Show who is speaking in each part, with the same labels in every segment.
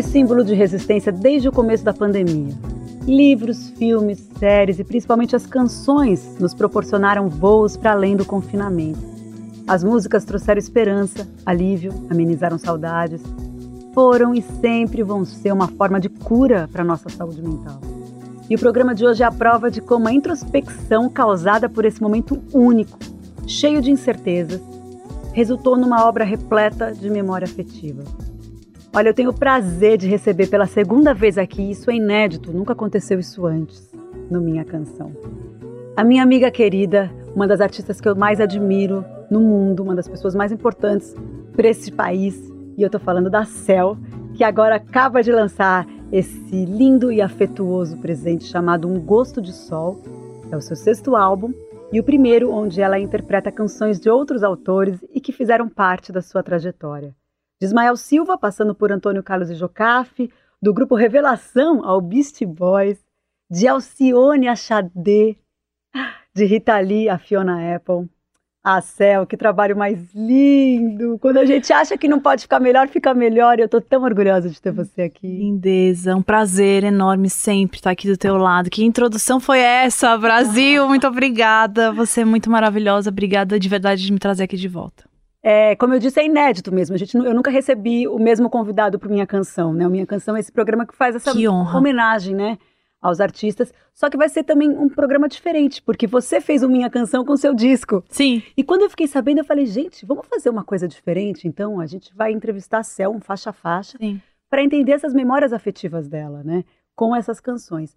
Speaker 1: foi símbolo de resistência desde o começo da pandemia. Livros, filmes, séries e principalmente as canções nos proporcionaram voos para além do confinamento. As músicas trouxeram esperança, alívio, amenizaram saudades. Foram e sempre vão ser uma forma de cura para nossa saúde mental. E o programa de hoje é a prova de como a introspecção causada por esse momento único, cheio de incertezas, resultou numa obra repleta de memória afetiva. Olha, eu tenho o prazer de receber pela segunda vez aqui, isso é inédito, nunca aconteceu isso antes, no Minha Canção. A minha amiga querida, uma das artistas que eu mais admiro no mundo, uma das pessoas mais importantes para esse país, e eu tô falando da Cel, que agora acaba de lançar esse lindo e afetuoso presente chamado Um Gosto de Sol. É o seu sexto álbum e o primeiro onde ela interpreta canções de outros autores e que fizeram parte da sua trajetória de Ismael Silva, passando por Antônio Carlos e Jocafe, do grupo Revelação ao Beast Boys, de Alcione a Xadê, de Rita Lee a Fiona Apple. Ah, Céu, que trabalho mais lindo! Quando a gente acha que não pode ficar melhor, fica melhor. Eu tô tão orgulhosa de ter você aqui.
Speaker 2: Lindeza, um prazer enorme sempre estar aqui do teu lado. Que introdução foi essa, Brasil? Muito obrigada. Você é muito maravilhosa. Obrigada de verdade de me trazer aqui de volta.
Speaker 1: É, como eu disse, é inédito mesmo. A gente, eu nunca recebi o mesmo convidado para Minha Canção, né? O Minha Canção é esse programa que faz essa
Speaker 2: que
Speaker 1: homenagem, né? Aos artistas. Só que vai ser também um programa diferente, porque você fez o Minha Canção com seu disco.
Speaker 2: Sim.
Speaker 1: E quando eu fiquei sabendo, eu falei, gente, vamos fazer uma coisa diferente? Então, a gente vai entrevistar a Cel, um faixa a faixa, para entender essas memórias afetivas dela, né? Com essas canções.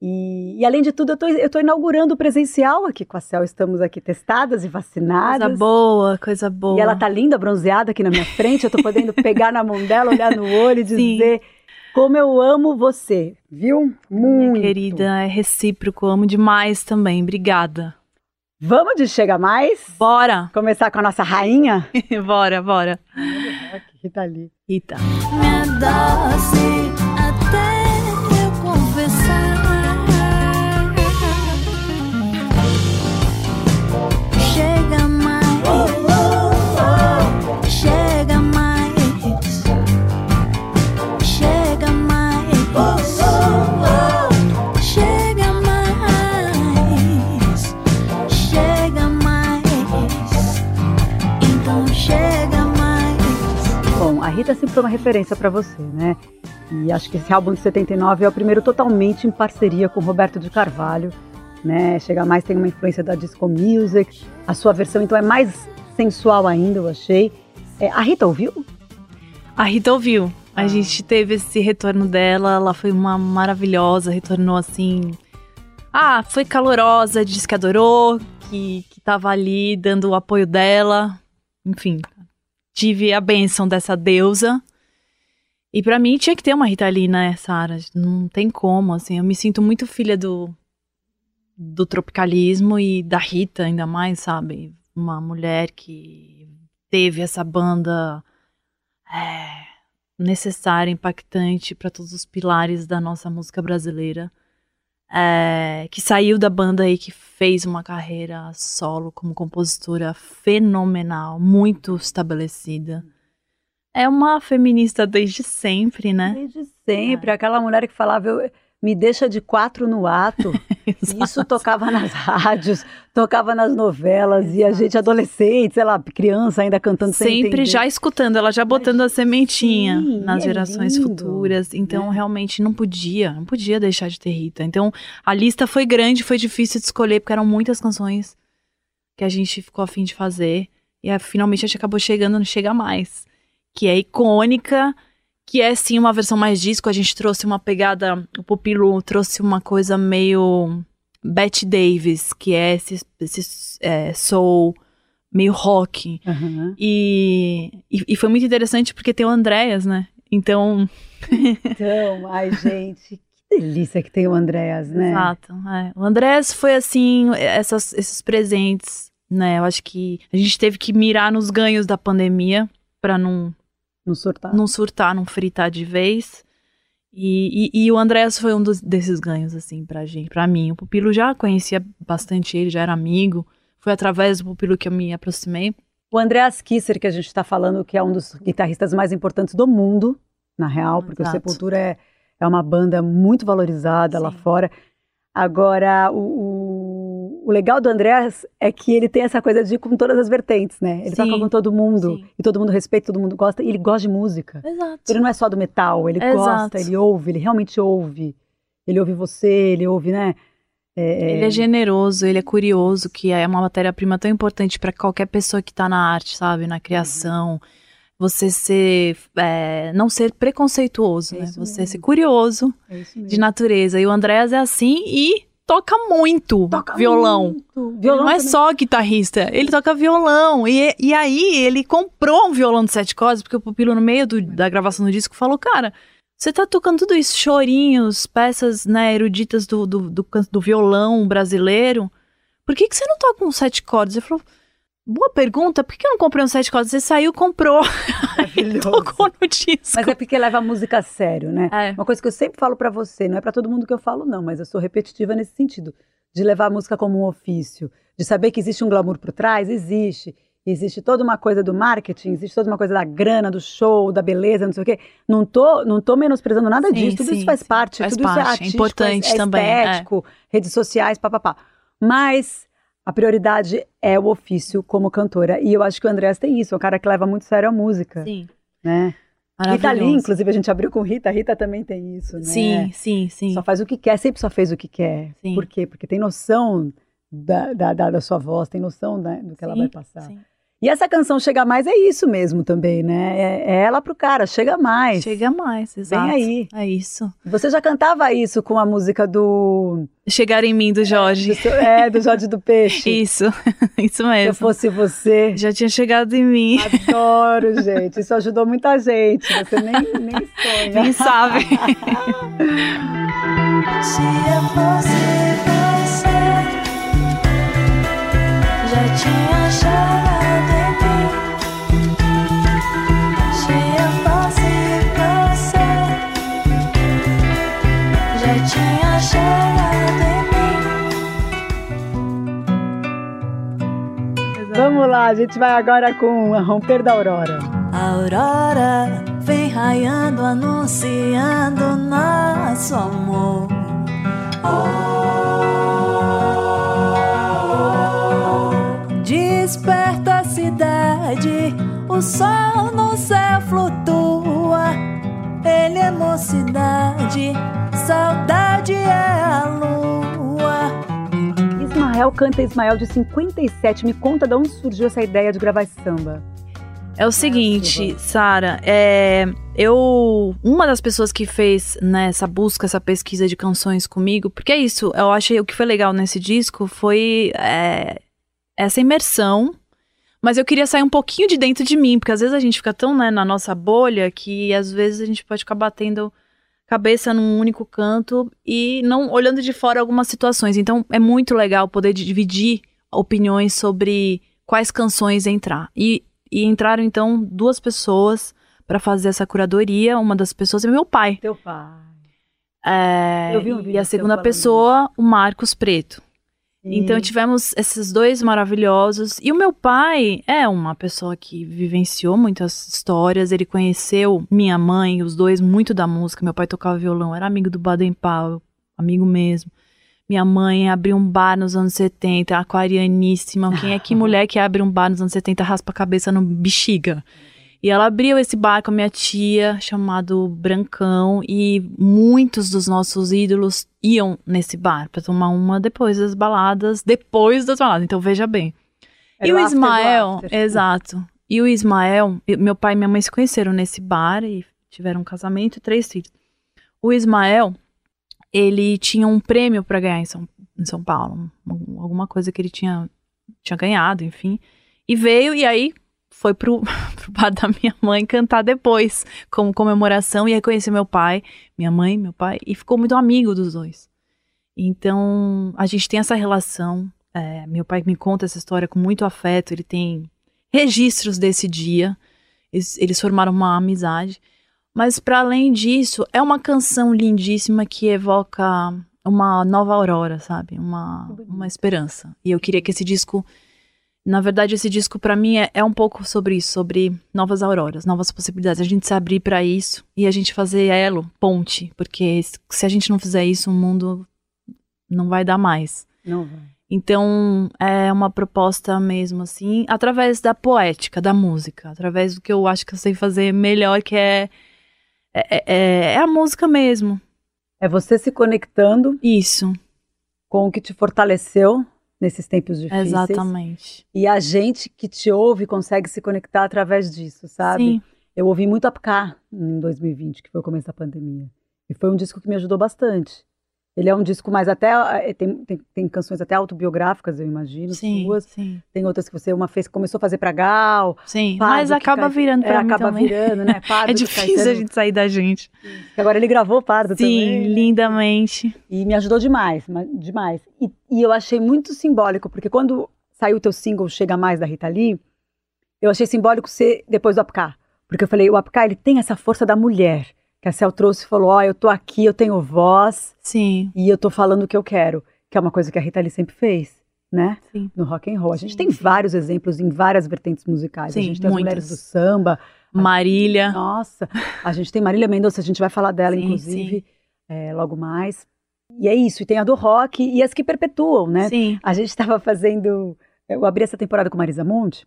Speaker 1: E, e, além de tudo, eu estou inaugurando o presencial aqui com a Cel. Estamos aqui testadas e vacinadas.
Speaker 2: Coisa boa, coisa boa.
Speaker 1: E ela tá linda, bronzeada aqui na minha frente. Eu estou podendo pegar na mão dela, olhar no olho e dizer Sim. como eu amo você, viu?
Speaker 2: Muito. Minha querida, é recíproco, amo demais também. Obrigada.
Speaker 1: Vamos de Chega Mais?
Speaker 2: Bora!
Speaker 1: Começar com a nossa rainha?
Speaker 2: bora, bora.
Speaker 1: Rita Lee.
Speaker 2: Rita.
Speaker 3: Me doce
Speaker 1: Rita sempre foi uma referência para você, né? E acho que esse álbum de 79 é o primeiro totalmente em parceria com Roberto de Carvalho, né? Chega mais tem uma influência da disco music. A sua versão então é mais sensual ainda, eu achei. É, a Rita ouviu?
Speaker 2: A Rita ouviu. A ah. gente teve esse retorno dela, ela foi uma maravilhosa, retornou assim. Ah, foi calorosa, disse que adorou, que, que tava ali dando o apoio dela. Enfim, tive a bênção dessa deusa. E para mim tinha que ter uma Rita Lee, né, Sara? Não tem como, assim. Eu me sinto muito filha do, do tropicalismo e da Rita, ainda mais, sabe? Uma mulher que teve essa banda é, necessária, impactante para todos os pilares da nossa música brasileira é, que saiu da banda e que fez uma carreira solo como compositora fenomenal, muito estabelecida. É uma feminista desde sempre, né?
Speaker 1: Desde sempre. É. Aquela mulher que falava, eu, me deixa de quatro no ato. Isso tocava nas rádios, tocava nas novelas Exato. e a gente adolescente, sei lá, criança ainda cantando
Speaker 2: sempre já escutando, ela já botando Mas, a sementinha sim, nas é gerações lindo, futuras. Então, né? realmente não podia, não podia deixar de ter Rita. Então, a lista foi grande, foi difícil de escolher porque eram muitas canções que a gente ficou afim de fazer e finalmente a gente acabou chegando no Chega Mais, que é icônica que é sim uma versão mais disco. A gente trouxe uma pegada, o Pupilo trouxe uma coisa meio Bette Davis, que é esse, esse é, soul meio rock.
Speaker 1: Aham.
Speaker 2: E, e, e foi muito interessante porque tem o Andréas, né? Então,
Speaker 1: Então, ai, gente, que delícia que tem o Andréas, né?
Speaker 2: Exato. é. O Andrés foi assim, essas- esses presentes, né? Eu acho que a gente teve que mirar nos ganhos da pandemia pra não,
Speaker 1: No surtar.
Speaker 2: não surtar, não fritar de vez. E, e, e o Andrés foi um dos- desses ganhos, assim, pra gente, pra mim. O Pupilo já conhecia bastante ele, já era amigo. Foi através do Pupilo que eu me aproximei.
Speaker 1: O Andreas Kisser, que a gente está falando, que é um dos guitarristas mais importantes do mundo, na real, porque o
Speaker 2: Exato.
Speaker 1: Sepultura é, é uma banda muito valorizada lá
Speaker 2: Sim.
Speaker 1: fora. Agora, o, o, o legal do Andreas é que ele tem essa coisa de ir com todas as vertentes, né? Ele toca
Speaker 2: Sim,
Speaker 1: com todo mundo,
Speaker 2: sim.
Speaker 1: e todo mundo respeita, todo mundo gosta, e ele gosta de música.
Speaker 2: Exato.
Speaker 1: Ele não é só do metal, ele
Speaker 2: Exato.
Speaker 1: gosta, ele ouve, ele realmente ouve. Ele ouve você, ele ouve, né? É,
Speaker 2: Ele é generoso, ele é curioso, que é uma matéria-prima tão importante para qualquer pessoa que tá na arte, sabe? Na criação. Você ser. é, não ser preconceituoso,
Speaker 1: É
Speaker 2: né? Você
Speaker 1: mesmo.
Speaker 2: ser curioso
Speaker 1: é
Speaker 2: de natureza. E o Andréas é assim e toca muito
Speaker 1: Toca
Speaker 2: violão.
Speaker 1: muito. Violão
Speaker 2: não é
Speaker 1: também.
Speaker 2: só guitarrista, ele toca violão. E, e aí ele comprou um violão de sete cordas, porque o Pupilo, no meio do- da gravação do disco, falou: Cara, você tá tocando tudo isso, chorinhos, peças né, eruditas do, do, do, do violão brasileiro. Por que, que você não toca um sete cordas? Ele falou: Boa pergunta, por que eu não comprei um sete cordas? Você saiu, comprou, e tocou no disco.
Speaker 1: Mas é porque leva a música a sério, né?
Speaker 2: É.
Speaker 1: Uma coisa que eu sempre falo pra você, não é pra todo mundo que eu falo, não, mas eu sou repetitiva nesse sentido. De levar a música como um ofício. De saber que existe um glamour por trás, existe. Existe toda uma coisa do marketing, existe toda uma coisa da grana, do show, da beleza, não sei o quê. Não tô, não tô menosprezando nada
Speaker 2: Sim,
Speaker 1: disso. Tudo
Speaker 2: sim,
Speaker 1: isso faz parte.
Speaker 2: Faz
Speaker 1: tudo isso é
Speaker 2: parte, é
Speaker 1: artístico,
Speaker 2: importante
Speaker 1: é,
Speaker 2: também, é.
Speaker 1: estético, redes sociais, papapá. Mas a prioridade é o ofício como cantora. E eu acho que o Andrés tem isso, é um cara que leva muito sério a música,
Speaker 2: Sim.
Speaker 1: né? Rita Lee, inclusive, a gente abriu com Rita. Rita também tem isso, né?
Speaker 2: Sim, sim, sim.
Speaker 1: Só faz o que quer, sempre só fez o que quer.
Speaker 2: Sim.
Speaker 1: Por quê? Porque tem noção da, da, da, da sua voz, tem noção né, do que ela
Speaker 2: Sim,
Speaker 1: vai passar.
Speaker 2: sim.
Speaker 1: E essa canção Chega Mais é isso mesmo também, né? É, é ela pro cara, chega mais.
Speaker 2: Chega mais, exato.
Speaker 1: aí.
Speaker 2: É isso.
Speaker 1: Você já cantava isso com a música do.
Speaker 2: Chegar em mim do Jorge.
Speaker 1: do seu- é, do Jorge do Peixe.
Speaker 2: Isso, isso
Speaker 1: Se eu
Speaker 2: mesmo.
Speaker 1: fosse você.
Speaker 2: Já tinha chegado em mim.
Speaker 1: Adoro, gente. Isso ajudou muita gente. Você nem, nem sonha.
Speaker 2: Quem sabe?
Speaker 3: Se eu fosse
Speaker 1: gente vai agora com a Romper da Aurora.
Speaker 3: A aurora vem raiando, anunciando nosso amor. Desperta a cidade, o sol no céu flutua. Ele é mocidade, saudade é a lua.
Speaker 1: Ismael canta Ismael de 57. Me conta de onde surgiu essa ideia de gravar samba.
Speaker 2: É o seguinte, Sara, é, eu uma das pessoas que fez né, essa busca, essa pesquisa de canções comigo, porque é isso, eu achei o que foi legal nesse disco foi é, essa imersão, mas eu queria sair um pouquinho de dentro de mim, porque às vezes a gente fica tão né, na nossa bolha que às vezes a gente pode ficar batendo cabeça num único canto e não olhando de fora algumas situações. Então é muito legal poder dividir opiniões sobre quais canções entrar. E, e entraram então duas pessoas para fazer essa curadoria. Uma das pessoas é meu pai.
Speaker 1: Teu pai.
Speaker 2: É,
Speaker 1: Eu vi um
Speaker 2: e
Speaker 1: vídeo
Speaker 2: a
Speaker 1: seu
Speaker 2: segunda pessoa, o Marcos Preto. Então
Speaker 1: E-
Speaker 2: tivemos esses dois maravilhosos. E o meu pai é uma pessoa que vivenciou muitas histórias. Ele conheceu minha mãe, os dois muito da música. Meu pai tocava violão, era amigo do Baden Powell, amigo mesmo. Minha mãe abriu um bar nos anos 70, aquarianíssima. Quem é que mulher que abre um bar nos anos 70 raspa a cabeça no bexiga? E ela abriu esse bar com a minha tia, chamado Brancão, e muitos dos nossos ídolos iam nesse bar pra tomar uma depois das baladas, depois das baladas. Então veja bem.
Speaker 1: Era
Speaker 2: e
Speaker 1: o after
Speaker 2: Ismael,
Speaker 1: after.
Speaker 2: exato. E o Ismael, meu pai e minha mãe se conheceram nesse bar e tiveram um casamento e três filhos. O Ismael, ele tinha um prêmio para ganhar em São, em São Paulo, um- alguma coisa que ele tinha, tinha ganhado, enfim. E veio, e aí foi pro, pro bar da minha mãe cantar depois, como comemoração, e aí conheceu meu pai, minha mãe, meu pai, e ficou muito amigo dos dois. Então, a gente tem essa relação. é, meu pai me conta essa história com muito afeto, ele tem registros desse dia. Eles, eles formaram uma amizade. Mas, para além disso, é uma canção lindíssima que evoca uma nova aurora, sabe? Uma, uma esperança. E eu queria que esse disco. Na verdade, esse disco, para mim, é, é um pouco sobre isso, sobre novas auroras, novas possibilidades. A gente se abrir para isso e a gente fazer elo, ponte. Porque se a gente não fizer isso, o mundo não vai dar mais.
Speaker 1: Não vai.
Speaker 2: Então, é uma proposta mesmo, assim, através da poética, da música, através do que eu acho que eu sei fazer melhor, que é, é, é, é a música mesmo.
Speaker 1: É você se conectando
Speaker 2: Isso,
Speaker 1: com o que te fortaleceu nesses tempos difíceis.
Speaker 2: exatamente.
Speaker 1: E a gente que te ouve consegue se conectar através disso, sabe?
Speaker 2: Sim,
Speaker 1: Eu ouvi muito Apcar em 2020, que foi o começo da pandemia. E foi um disco que me ajudou bastante. Ele é um disco mais até. eh, Tem, tem, tem canções até autobiográficas, eu imagino,
Speaker 2: sim,
Speaker 1: suas.
Speaker 2: sim,
Speaker 1: Tem outras que você uma fez, começou a fazer pra Gal.
Speaker 2: sim. Mas acaba
Speaker 1: cai-
Speaker 2: virando
Speaker 1: É,
Speaker 2: pra mim
Speaker 1: acaba
Speaker 2: também.
Speaker 1: virando, né? Pardo
Speaker 2: É difícil a gente sair da gente.
Speaker 1: que agora ele gravou Pardo
Speaker 2: Sim,
Speaker 1: também. né?
Speaker 2: lindamente.
Speaker 1: E me ajudou demais, ma- demais. E, e eu achei muito simbólico, porque quando saiu o teu single Chega Mais da Rita Lee, eu achei simbólico ser depois do Apcar. Porque eu falei, o Apcar, ele tem essa força da mulher. A Cel trouxe e falou, ó, eu tô aqui, eu tenho voz
Speaker 2: Sim,
Speaker 1: e eu tô falando o que eu quero. Que é uma coisa que a Rita Lee sempre fez, né?
Speaker 2: sim.
Speaker 1: No rock and roll. A gente
Speaker 2: Sim,
Speaker 1: tem
Speaker 2: sim.
Speaker 1: vários exemplos em várias vertentes musicais. a
Speaker 2: Sim,
Speaker 1: gente tem as
Speaker 2: muitas.
Speaker 1: mulheres do samba.
Speaker 2: Marília.
Speaker 1: Nossa, a gente tem Marília Mendonça, a gente vai falar dela, inclusive, é, logo mais. E é isso, e tem a do rock e as que perpetuam, né?
Speaker 2: Sim,
Speaker 1: A gente estava fazendo. Eu abri essa temporada com Marisa Monte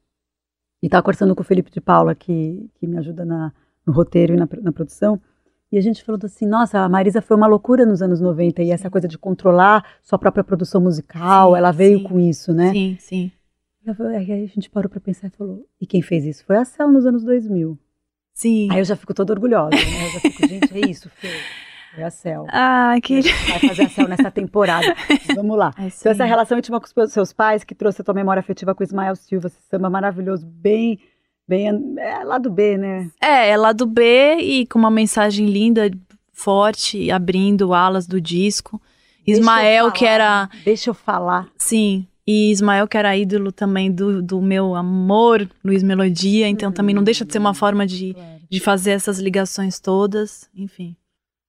Speaker 1: e estava conversando com o Felipe de Paula, que, que me ajuda na, no roteiro e na, na produção. E a gente falou assim: nossa, a Marisa foi uma loucura nos anos 90 e essa coisa de controlar sua própria produção musical,
Speaker 2: Sim,
Speaker 1: ela veio
Speaker 2: sim.
Speaker 1: com isso, né?
Speaker 2: sim, sim.
Speaker 1: E Aí a gente parou para pensar e falou: e quem fez isso? Foi a Cel nos anos 2000.
Speaker 2: Sim.
Speaker 1: Aí eu já fico toda orgulhosa, né? Eu já fico, gente, é isso, Fê. Foi a Cel.
Speaker 2: Ah, que.
Speaker 1: Vai fazer a Cel nessa temporada. Vamos lá.
Speaker 2: É,
Speaker 1: Então, essa relação íntima com os seus- seus pais, que trouxe a tua memória afetiva com o Ismael Silva, esse samba maravilhoso, bem, bem, é lá do B, né?
Speaker 2: É, é lado B e com uma mensagem linda, forte, abrindo alas do disco.
Speaker 1: Deixa
Speaker 2: Ismael, que era.
Speaker 1: Deixa eu falar.
Speaker 2: Sim. E Ismael, que era ídolo também do, do meu amor, Luiz Melodia. Então também não deixa de ser uma forma de, de fazer essas ligações todas. Enfim.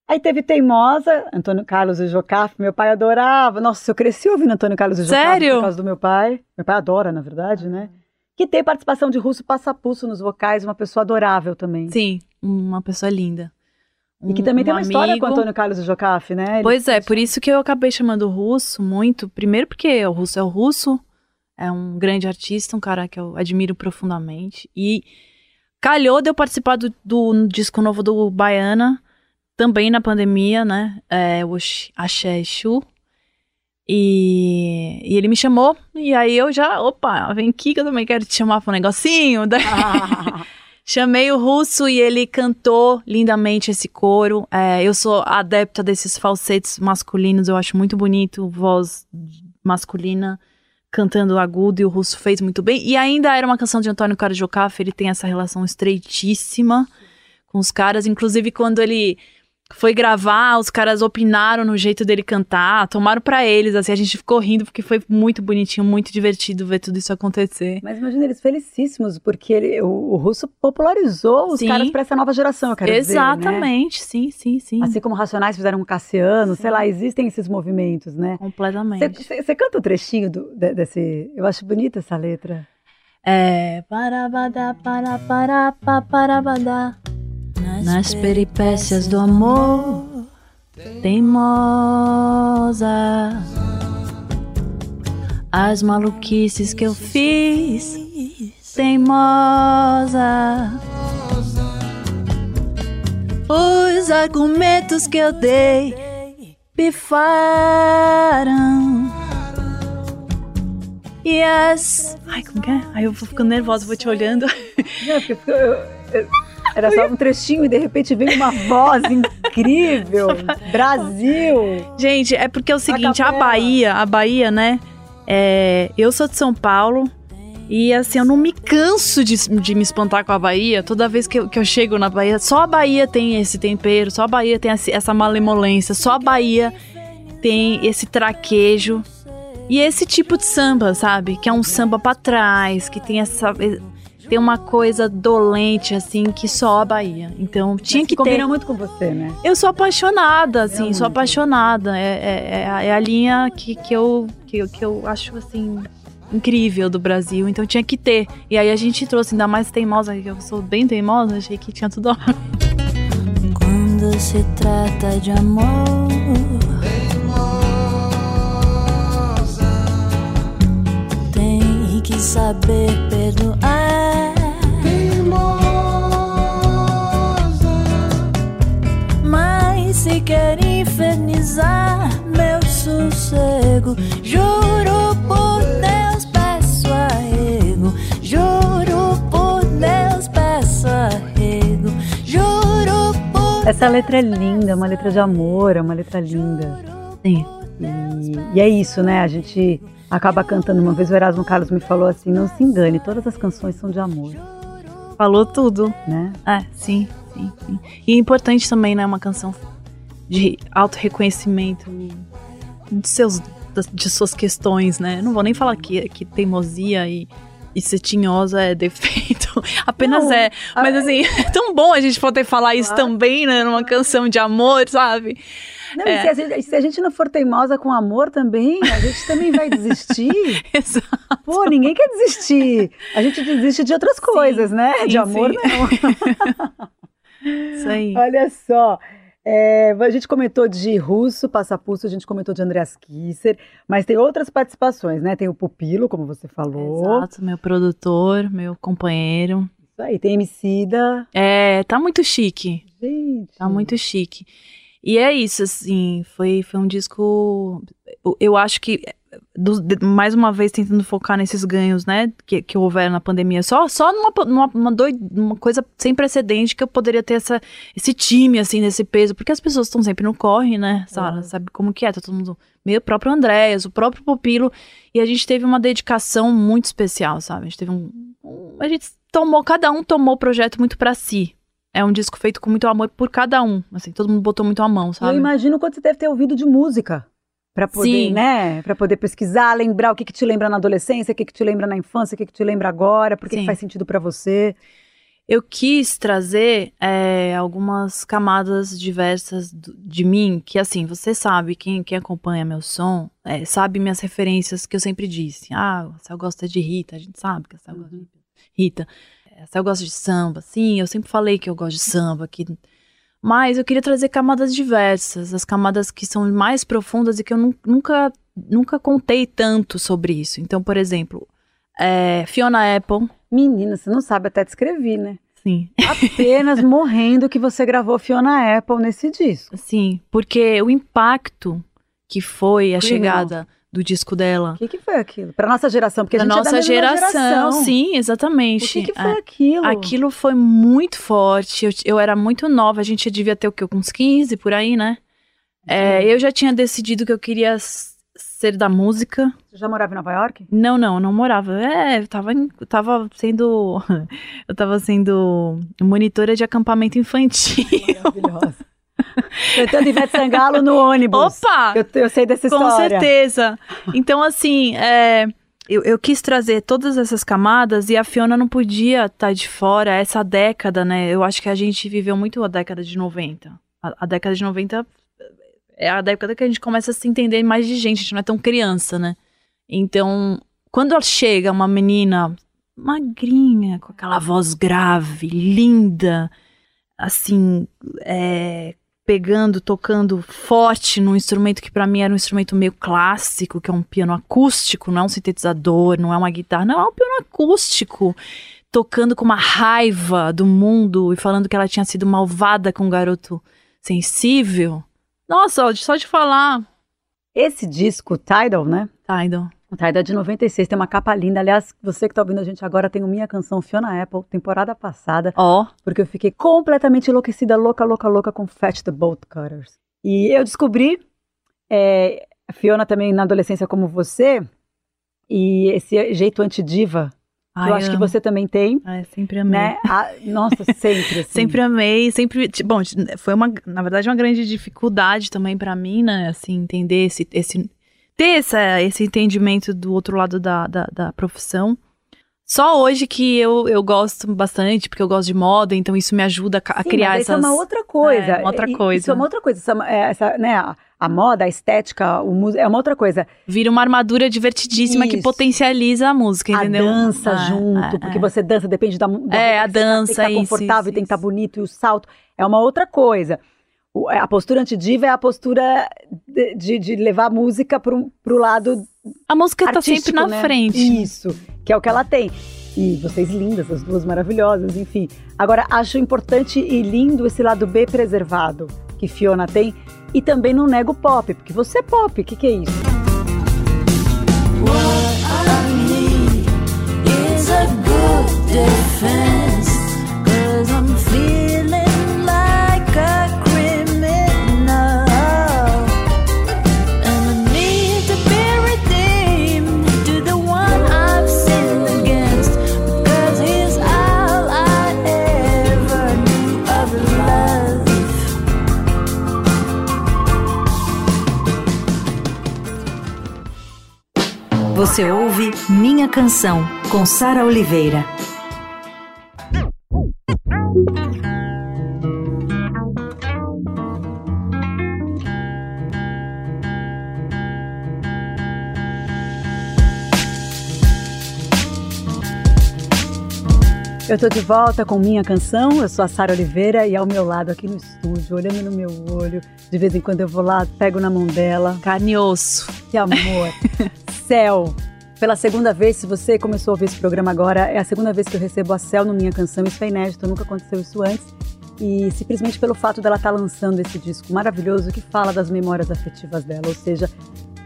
Speaker 1: Aí teve Teimosa, Antônio Carlos e Jocafe, meu pai adorava. Nossa, eu cresci ouvindo Antônio Carlos e Jocafe
Speaker 2: Sério?
Speaker 1: por causa do meu pai. Meu pai adora, na verdade, né? Que tem participação de Russo Passapulso nos vocais, uma pessoa adorável também.
Speaker 2: Sim, uma pessoa linda.
Speaker 1: E que
Speaker 2: Um-
Speaker 1: também tem
Speaker 2: um
Speaker 1: uma história com
Speaker 2: amigo.
Speaker 1: Antônio Carlos e Jocafe, né? Ele-
Speaker 2: Pois é, por isso que eu acabei chamando o Russo muito. Primeiro porque o Russo é o Russo, é um grande artista, um cara que eu admiro profundamente. E calhou de eu participar do, do disco novo do Baiana, também na pandemia, né? É, o Axé Exu. E, e ele me chamou, e aí eu já, opa, vem aqui que eu também quero te chamar pra um negocinho. Daí Chamei o Russo e ele cantou lindamente esse coro. É, eu sou adepta desses falsetes masculinos, eu acho muito bonito, voz masculina cantando agudo e o Russo fez muito bem. E ainda era uma canção de Antônio Carlos Jocafe, ele tem essa relação estreitíssima com os caras, inclusive quando ele foi gravar, os caras opinaram no jeito dele cantar, tomaram pra eles, assim, a gente ficou rindo porque foi muito bonitinho, muito divertido ver tudo isso acontecer.
Speaker 1: Mas imagina eles felicíssimos, porque ele- o, o Russo popularizou os
Speaker 2: Sim.
Speaker 1: caras para essa nova geração, eu quero dizer, né?
Speaker 2: Exatamente, sim, sim, sim.
Speaker 1: Assim como Racionais fizeram com Cassiano,
Speaker 2: Sim.
Speaker 1: sei lá, existem esses movimentos, né?
Speaker 2: Completamente.
Speaker 1: Você canta um trechinho do- de- desse. Eu acho bonita essa letra.
Speaker 2: É. Parabadá, para, para, parabadá. Nas peripécias do amor, teimosa. As maluquices que eu fiz, teimosa. Os argumentos que eu dei pifaram. E as. Ai, como que é? Ai, eu vou ficando nervosa, vou te olhando.
Speaker 1: Não, porque eu- eu- Era só um trechinho e de repente veio uma voz incrível. Brasil!
Speaker 2: Gente, é porque é o seguinte, a
Speaker 1: capela.
Speaker 2: Bahia, a Bahia, né? é, eu sou de São Paulo e assim, eu não me canso de, de me espantar com a Bahia. Toda vez que eu, que eu chego na Bahia, só a Bahia tem esse tempero, só a Bahia tem essa malemolência, só a Bahia tem esse traquejo. E esse tipo de samba, sabe? Que é um samba pra trás, que tem essa. Tem uma coisa dolente, assim, que só a Bahia. Então tinha
Speaker 1: Mas
Speaker 2: que ter.
Speaker 1: combina muito com você, né?
Speaker 2: Eu sou apaixonada, assim, sou apaixonada. É, é- é a- é a linha que, que, eu, que, eu- que eu acho, assim, incrível do Brasil. Então tinha que ter. E aí a gente trouxe, ainda mais teimosa, que eu sou bem teimosa, achei que tinha tudo a ver.
Speaker 3: Quando se trata de amor, tem que saber perdoar. Se quer infernizar meu sossego, juro por Deus, peço arrego. Juro por Deus, peço arrego. Juro por
Speaker 1: Essa letra é linda, é uma letra de amor, é uma letra linda.
Speaker 2: Sim.
Speaker 1: E, e é isso, né? A gente acaba cantando. Uma vez o Erasmo Carlos me falou assim: não se engane, todas as canções são de amor,
Speaker 2: Falou tudo.
Speaker 1: né?
Speaker 2: É, sim, sim, sim. E é importante também, né, uma canção de auto-reconhecimento de, seus, de suas questões, né? Não vou nem falar que, que teimosia e, e ser tinhosa é defeito. Apenas
Speaker 1: Não,
Speaker 2: é. Mas
Speaker 1: a-
Speaker 2: assim, é tão bom a gente poder falar isso
Speaker 1: Claro.
Speaker 2: também, né? Numa canção de amor, sabe?
Speaker 1: Não,
Speaker 2: É.
Speaker 1: e se a, gente, se a gente não for teimosa com amor também, a gente também vai desistir.
Speaker 2: Exato.
Speaker 1: Pô, ninguém quer desistir. A gente desiste de outras coisas, né?
Speaker 2: sim,
Speaker 1: de amor,
Speaker 2: sim.
Speaker 1: não.
Speaker 2: Isso aí.
Speaker 1: Olha só. É, a gente comentou de Russo, Passapulso, a gente comentou de Andreas Kisser, mas tem outras participações, né? Tem o Pupilo, como você falou.
Speaker 2: Exato, meu produtor, meu companheiro.
Speaker 1: Isso aí, tem Emicida.
Speaker 2: É, tá muito chique.
Speaker 1: Gente.
Speaker 2: Tá muito chique. E é isso, assim, foi, foi um disco. eu- Eu acho que, do- de- mais uma vez, tentando focar nesses ganhos, né, que, que houveram na pandemia. Só, só numa, numa, uma doi- uma coisa sem precedente que eu poderia ter essa, esse time, assim, desse peso. Porque as pessoas estão sempre no corre, né, Sara?
Speaker 1: Claro.
Speaker 2: Sabe como que é? Tá todo mundo. Meio próprio Andréas, o próprio Pupilo. E a gente teve uma dedicação muito especial, sabe? A gente teve um. um- a gente tomou, cada um tomou o projeto muito pra si. É um disco feito com muito amor por cada um. Assim, todo mundo botou muito a mão,
Speaker 1: Eu
Speaker 2: sabe?
Speaker 1: imagino quanto você deve ter ouvido de música. Pra poder,
Speaker 2: Sim.
Speaker 1: né? Pra poder pesquisar, lembrar o que, que te lembra na adolescência, o que, que te lembra na infância, o que, que te lembra agora, por que que
Speaker 2: Sim.
Speaker 1: faz sentido pra você.
Speaker 2: Eu quis trazer é, algumas camadas diversas do- de mim, que assim, você sabe, quem, quem acompanha meu som, é, sabe minhas referências que eu sempre disse. Ah, a Cel gosta de Rita, a gente sabe que a Cel gosta de Rita. A Cel gosta de samba, sim, eu sempre falei que eu gosto de samba, que... Mas eu queria trazer camadas diversas, as camadas que são mais profundas e que eu nu- nunca, nunca contei tanto sobre isso. Então, por exemplo, é, Fiona Apple,
Speaker 1: Menina, você não sabe até descrever, né?
Speaker 2: sim,
Speaker 1: Apenas morrendo que você gravou Fiona Apple nesse disco.
Speaker 2: Sim, porque o impacto que foi a
Speaker 1: Criminal.
Speaker 2: chegada do disco dela.
Speaker 1: O que, que foi aquilo? Pra nossa geração, porque a
Speaker 2: Da
Speaker 1: gente é da
Speaker 2: nossa geração,
Speaker 1: geração.
Speaker 2: sim,
Speaker 1: O
Speaker 2: exatamente.
Speaker 1: que, que foi
Speaker 2: É,
Speaker 1: aquilo?
Speaker 2: Aquilo foi muito forte. Eu, eu era muito nova, a gente devia ter o quê? Uns 15 por aí, né? É, eu já tinha decidido que eu queria ser da música.
Speaker 1: Você já morava em Nova York?
Speaker 2: Não, não, eu não morava. É, eu tava, eu tava sendo. Eu tava sendo monitora de acampamento infantil.
Speaker 1: Maravilhosa. Cantando Ivete Sangalo no ônibus.
Speaker 2: Opa!
Speaker 1: Eu, eu sei dessa
Speaker 2: Com
Speaker 1: história.
Speaker 2: certeza. Então, assim, é, eu, eu quis trazer todas essas camadas e a Fiona não podia estar de fora essa década, né? Eu acho que a gente viveu muito a década de 90. A, a década de 90 é a década que a gente começa a se entender mais de gente, a gente não é tão criança, né? Então, quando ela chega uma menina magrinha, com aquela voz grave, linda, assim, é, pegando, tocando forte num instrumento que pra mim era um instrumento meio clássico, que é um piano acústico, não é um sintetizador, não é uma guitarra, não, é um piano acústico, tocando com uma raiva do mundo e falando que ela tinha sido malvada com um garoto sensível. Nossa, só de falar,
Speaker 1: Esse disco, Tidal, né?
Speaker 2: Tidal.
Speaker 1: Tá, é de 96, tem uma capa linda. Aliás, você que tá ouvindo a gente agora tem o Minha Canção Fiona Apple, temporada passada,
Speaker 2: Ó,
Speaker 1: porque eu fiquei completamente enlouquecida, louca, louca, louca com Fetch the Bolt Cutters. E eu descobri, é, a Fiona também na adolescência como você, e esse jeito antidiva, que eu
Speaker 2: ai,
Speaker 1: acho que
Speaker 2: amo.
Speaker 1: você também tem,
Speaker 2: É, sempre amei.
Speaker 1: né? Ah, nossa, sempre. assim.
Speaker 2: Sempre amei, sempre. Bom, foi uma, na verdade, uma grande dificuldade também pra mim, né? Assim, entender esse. esse ter essa, esse entendimento do outro lado da, da, da profissão. Só hoje que eu, eu gosto bastante, porque eu gosto de moda, então isso me ajuda a,
Speaker 1: Sim,
Speaker 2: criar
Speaker 1: mas isso
Speaker 2: essas.
Speaker 1: é uma outra coisa.
Speaker 2: É, uma outra coisa.
Speaker 1: Isso é uma outra coisa. Essa, é, essa, né, a, a moda, a estética, o músico, é uma outra coisa.
Speaker 2: Vira uma armadura divertidíssima que
Speaker 1: Isso.
Speaker 2: potencializa a música, entendeu?
Speaker 1: A dança
Speaker 2: É,
Speaker 1: junto,
Speaker 2: é,
Speaker 1: porque você dança, depende da, da
Speaker 2: É, a
Speaker 1: que
Speaker 2: dança,
Speaker 1: Tem que estar
Speaker 2: isso,
Speaker 1: confortável,
Speaker 2: isso,
Speaker 1: tem que estar
Speaker 2: isso.
Speaker 1: bonito, e o salto é uma outra coisa. O- A postura antidiva é a postura de, de, de levar a música para o lado
Speaker 2: A música tá
Speaker 1: artístico,
Speaker 2: sempre na
Speaker 1: né?
Speaker 2: frente.
Speaker 1: Isso, que é o que ela tem. E vocês lindas, as duas maravilhosas, enfim. Agora, acho importante e lindo esse lado B preservado que Fiona tem. E também não nego pop, porque você é pop, o que, que é isso?
Speaker 3: What I need is a good defense.
Speaker 4: Você ouve Minha Canção, com Sara Oliveira.
Speaker 1: Eu tô de volta com minha canção. Eu sou a Sara Oliveira e ao meu lado aqui no estúdio, olhando no meu olho. De vez em quando eu vou lá, pego na mão dela.
Speaker 2: Carne e osso.
Speaker 1: Que amor. Céu. Pela segunda vez, se você começou a ouvir esse programa agora, é a segunda vez que eu recebo a Céu no Minha Canção. Isso é inédito, nunca aconteceu isso antes. E simplesmente pelo fato dela estar lançando esse disco maravilhoso que fala das memórias afetivas dela. Ou seja,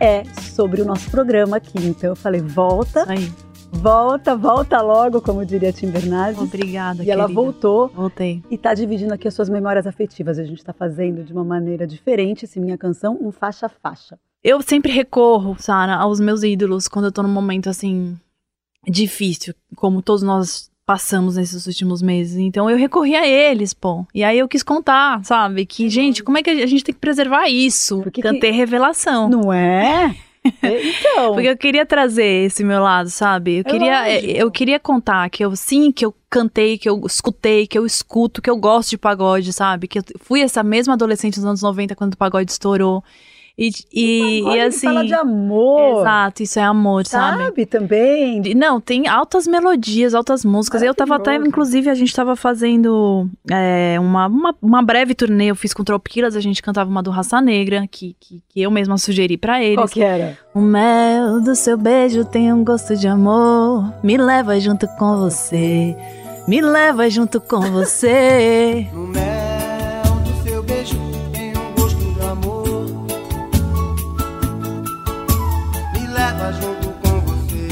Speaker 1: é sobre o nosso programa aqui. Então eu falei, volta,
Speaker 2: Aí.
Speaker 1: volta, volta logo, como diria Tim Bernardes.
Speaker 2: Obrigada,
Speaker 1: E ela
Speaker 2: querida.
Speaker 1: voltou
Speaker 2: Voltei.
Speaker 1: e está dividindo aqui as suas memórias afetivas. A gente está fazendo de uma maneira diferente esse Minha Canção, um faixa a faixa.
Speaker 2: Eu sempre recorro, Sara, aos meus ídolos quando eu tô num momento assim difícil, como todos nós passamos nesses últimos meses. Então eu recorri a eles, pô. E aí eu quis contar, sabe? Que, gente, como é que a gente tem que preservar isso?
Speaker 1: Por que que-
Speaker 2: Cantei revelação.
Speaker 1: Não é? Então.
Speaker 2: Porque eu queria trazer esse meu lado, sabe? Eu
Speaker 1: É
Speaker 2: queria,
Speaker 1: lógico.
Speaker 2: eu queria contar que eu sim, que eu cantei, que eu escutei, que eu escuto, que eu gosto de pagode, sabe? Que eu fui essa mesma adolescente nos anos 90 quando o pagode estourou. E, e,
Speaker 1: Agora
Speaker 2: e
Speaker 1: ele
Speaker 2: assim.
Speaker 1: fala de amor.
Speaker 2: Exato, isso é amor, sabe?
Speaker 1: Sabe também.
Speaker 2: Não, tem altas melodias, altas músicas. Eu tava até, inclusive, a gente tava fazendo é, uma, uma, uma breve turnê, eu fiz com Tropiquilas, a gente cantava uma do Raça Negra, que, que, que eu mesma sugeri pra eles.
Speaker 1: Qual que era?
Speaker 2: O mel do seu beijo tem um gosto de amor. Me leva junto com você. Me leva junto com você.
Speaker 5: Leva junto com você.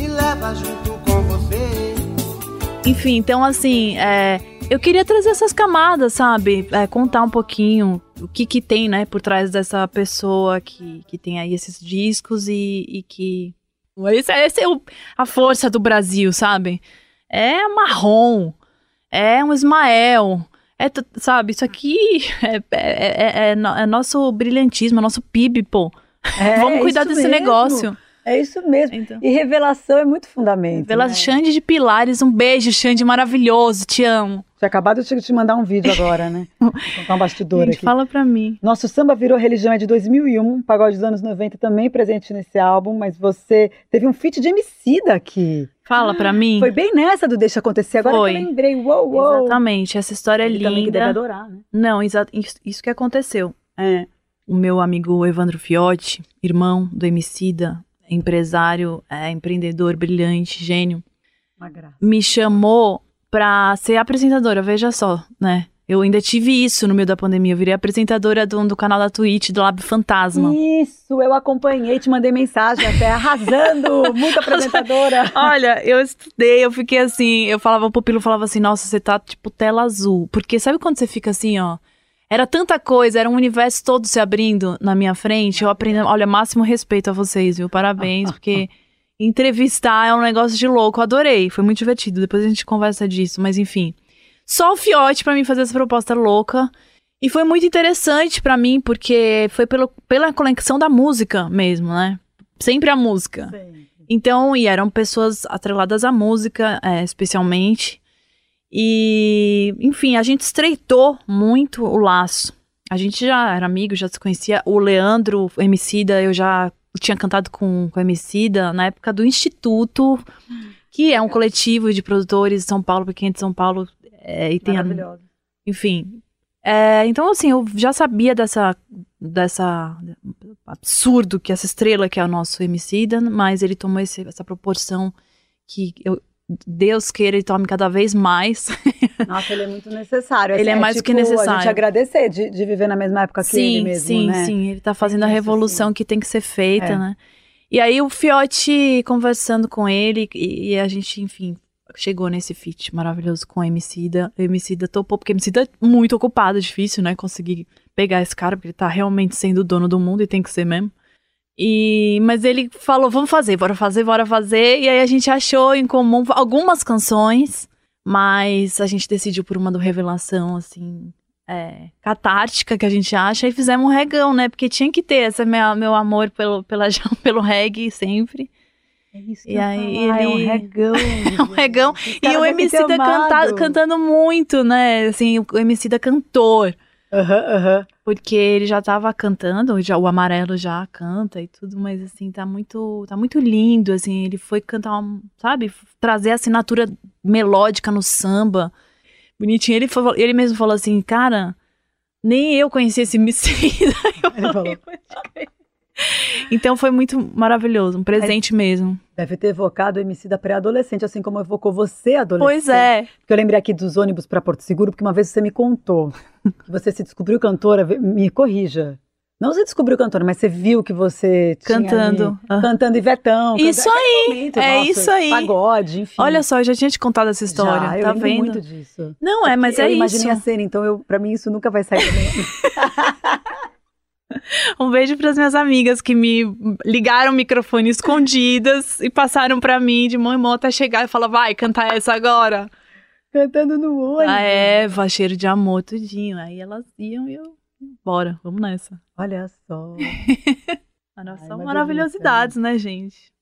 Speaker 5: Me leva junto com você.
Speaker 2: Enfim, então assim, é, eu queria trazer essas camadas, sabe? É, contar um pouquinho o que que tem, né, por trás dessa pessoa que, que tem aí esses discos e, e que... Esse, esse é o- a força do Brasil, sabe? É marrom, é um Ismael, é, sabe? Isso aqui é, é, é- é é nosso brilhantismo, é nosso PIB, pô.
Speaker 1: É,
Speaker 2: Vamos cuidar desse
Speaker 1: mesmo.
Speaker 2: negócio.
Speaker 1: É isso mesmo.
Speaker 2: Então.
Speaker 1: E revelação é muito fundamento.
Speaker 2: Pela
Speaker 1: né?
Speaker 2: Xande de Pilares, um beijo, Xande maravilhoso, te amo.
Speaker 1: Tinha acabado de te mandar um vídeo agora, né? Vou contar um bastidor
Speaker 2: Gente,
Speaker 1: aqui.
Speaker 2: fala pra mim.
Speaker 1: Nosso samba virou religião é de 2001, pagode dos anos 90 também presente nesse álbum, mas você teve um feat de Emicida aqui.
Speaker 2: Fala pra mim.
Speaker 1: Foi bem nessa do Deixa Acontecer, agora
Speaker 2: Foi.
Speaker 1: que eu lembrei, uou, uou.
Speaker 2: Exatamente, essa história é
Speaker 1: Ele também que deve
Speaker 2: linda.
Speaker 1: adorar, né?
Speaker 2: Não, isso que aconteceu.
Speaker 1: É.
Speaker 2: O meu amigo Evandro Fiotti, irmão do Emicida, empresário, é, empreendedor brilhante, gênio,
Speaker 1: Uma graça.
Speaker 2: me chamou pra ser apresentadora, veja só, né? Eu ainda tive isso no meio da pandemia. Eu virei apresentadora do, do canal da Twitch, do Lab Fantasma.
Speaker 1: Isso, eu acompanhei, te mandei mensagem até arrasando, muito apresentadora.
Speaker 2: Olha, eu estudei, eu fiquei assim, eu falava pro Pilo, falava assim, nossa, você tá tipo tela azul. Porque sabe quando você fica assim, ó? Era tanta coisa, era um universo todo se abrindo na minha frente. Eu aprendi, olha, máximo respeito a vocês, viu? Parabéns, porque entrevistar é um negócio de louco. Eu adorei, foi muito divertido. Depois a gente conversa disso, mas enfim. Só o Fiote pra mim fazer essa proposta louca. E foi muito interessante pra mim, porque foi pelo, pela conexão da música mesmo, né? Sempre a música. Então, e eram pessoas atreladas à música, é, especialmente. E, enfim, a gente estreitou muito o laço. A gente já era amigo, já se conhecia. O Leandro, o Emicida, eu já tinha cantado com, com o Emicida na época do Instituto, que é um coletivo de produtores de São Paulo, pequeno de São Paulo. é, e tem a-
Speaker 1: Maravilhosa.
Speaker 2: enfim. É, então, assim, eu já sabia dessa, dessa absurdo que essa estrela que é o nosso Emicida, mas ele tomou esse- essa proporção que eu, Deus queira ele tome cada vez mais.
Speaker 1: Nossa, ele é muito necessário.
Speaker 2: Ele é
Speaker 1: Assim,
Speaker 2: mais do que
Speaker 1: tipo, A
Speaker 2: necessário.
Speaker 1: gente agradecer de, de viver na mesma época que ele
Speaker 2: sim,
Speaker 1: mesmo,
Speaker 2: sim,
Speaker 1: né?
Speaker 2: sim. Ele tá fazendo a revolução que tem que ser feita,
Speaker 1: É.
Speaker 2: né? E aí o Fiote conversando com ele e, e a gente, enfim, chegou nesse feat maravilhoso com o Emicida. O Emicida topou, porque o Emicida é muito ocupado, é difícil, né? Conseguir pegar esse cara, porque ele tá realmente sendo o dono do mundo e tem que ser mesmo. E, mas ele falou, vamos fazer, bora fazer, bora fazer. E aí a gente achou em comum algumas canções, mas a gente decidiu por uma do Revelação, assim, é, catártica que a gente acha, e fizemos um regão, né? Porque tinha que ter esse meu, meu amor pelo, pela, pelo reggae sempre.
Speaker 1: É isso que
Speaker 2: E aí
Speaker 1: falar, é um
Speaker 2: ele-
Speaker 1: regão.
Speaker 2: É um regão. E o Emicida canta, cantando muito, né? Assim, o Emicida cantor.
Speaker 1: Aham, aham.
Speaker 2: Porque ele já tava cantando, já, o Amarelo já canta e tudo, mas assim, tá muito, tá muito lindo, assim, ele foi cantar, um, sabe, trazer a assinatura melódica no samba, bonitinho, ele, falou- ele mesmo falou assim, cara, nem eu conhecia esse eu
Speaker 1: Ele falou.
Speaker 2: Então foi muito maravilhoso, um presente mesmo.
Speaker 1: Deve ter evocado o MC da pré-adolescente, assim como evocou você, adolescente.
Speaker 2: Pois é,
Speaker 1: Porque eu lembrei aqui dos ônibus para Porto Seguro, porque uma vez você me contou que você se descobriu cantora, me corrija. Não você descobriu cantora, mas você viu que você
Speaker 2: cantando.
Speaker 1: ali-
Speaker 2: Ah.
Speaker 1: cantando Ivetão.
Speaker 2: Isso
Speaker 1: cantando-
Speaker 2: aí,
Speaker 1: momento,
Speaker 2: é
Speaker 1: nossa,
Speaker 2: isso aí.
Speaker 1: Pagode, enfim.
Speaker 2: Olha só, eu já tinha te contado essa história,
Speaker 1: Já, eu
Speaker 2: tá
Speaker 1: lembro
Speaker 2: vendo?
Speaker 1: muito disso.
Speaker 2: Não, é, mas
Speaker 1: eu
Speaker 2: é
Speaker 1: imaginei
Speaker 2: isso.
Speaker 1: a cena, então eu, pra mim isso nunca vai sair.
Speaker 2: Um beijo para as minhas amigas que me ligaram o microfone escondidas e passaram para mim de mão em mão até chegar e falar: vai, cantar essa agora.
Speaker 1: cantando no ônibus.
Speaker 2: A Eva, cheiro de amor, tudinho. Aí elas iam e eu, bora, vamos nessa.
Speaker 1: Olha só. Ai,
Speaker 2: São maravilhosidades, né, gente?